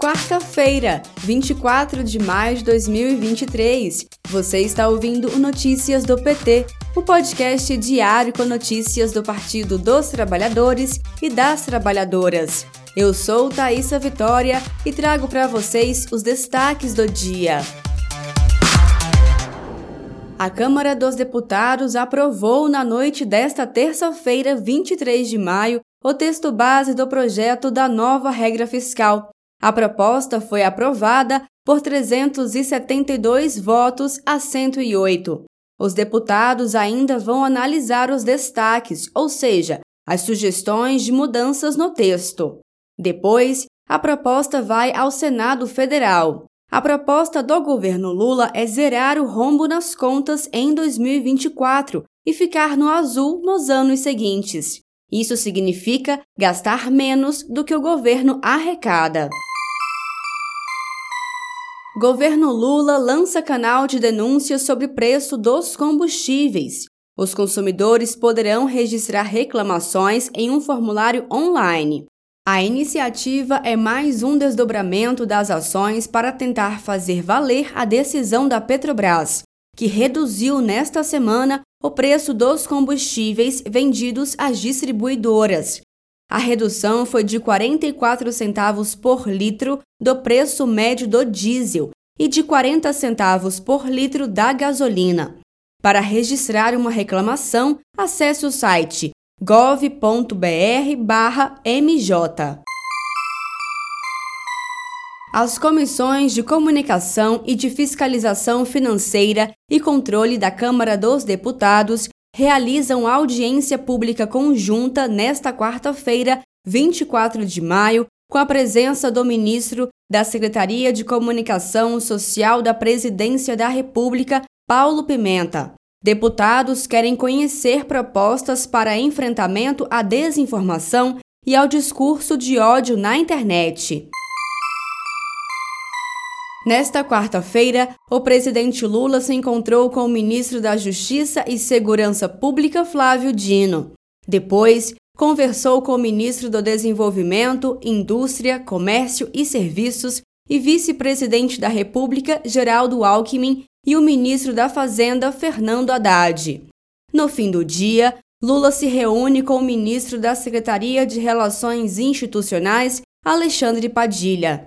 Quarta-feira, 24 de maio de 2023. Você está ouvindo o Notícias do PT, o podcast diário com notícias do Partido dos Trabalhadores e das Trabalhadoras. Eu sou Thaisa Vitória e trago para vocês os destaques do dia. A Câmara dos Deputados aprovou na noite desta terça-feira, 23 de maio, o texto base do projeto da nova regra fiscal. A proposta foi aprovada por 372 votos a 108. Os deputados ainda vão analisar os destaques, ou seja, as sugestões de mudanças no texto. Depois, a proposta vai ao Senado Federal. A proposta do governo Lula é zerar o rombo nas contas em 2024 e ficar no azul nos anos seguintes. Isso significa gastar menos do que o governo arrecada. Governo Lula lança canal de denúncia sobre preço dos combustíveis. Os consumidores poderão registrar reclamações em um formulário online. A iniciativa é mais um desdobramento das ações para tentar fazer valer a decisão da Petrobras, que reduziu nesta semana o preço dos combustíveis vendidos às distribuidoras. A redução foi de 44 centavos por litro do preço médio do diesel e de 40 centavos por litro da gasolina. Para registrar uma reclamação, acesse o site gov.br/mj. As comissões de comunicação e de fiscalização financeira e controle da Câmara dos Deputados realizam audiência pública conjunta nesta quarta-feira, 24 de maio, com a presença do ministro da Secretaria de Comunicação Social da Presidência da República, Paulo Pimenta. Deputados querem conhecer propostas para enfrentamento à desinformação e ao discurso de ódio na internet. Nesta quarta-feira, o presidente Lula se encontrou com o ministro da Justiça e Segurança Pública, Flávio Dino. Depois, conversou com o ministro do Desenvolvimento, Indústria, Comércio e Serviços e vice-presidente da República, Geraldo Alckmin, e o ministro da Fazenda, Fernando Haddad. No fim do dia, Lula se reúne com o ministro da Secretaria de Relações Institucionais, Alexandre Padilha.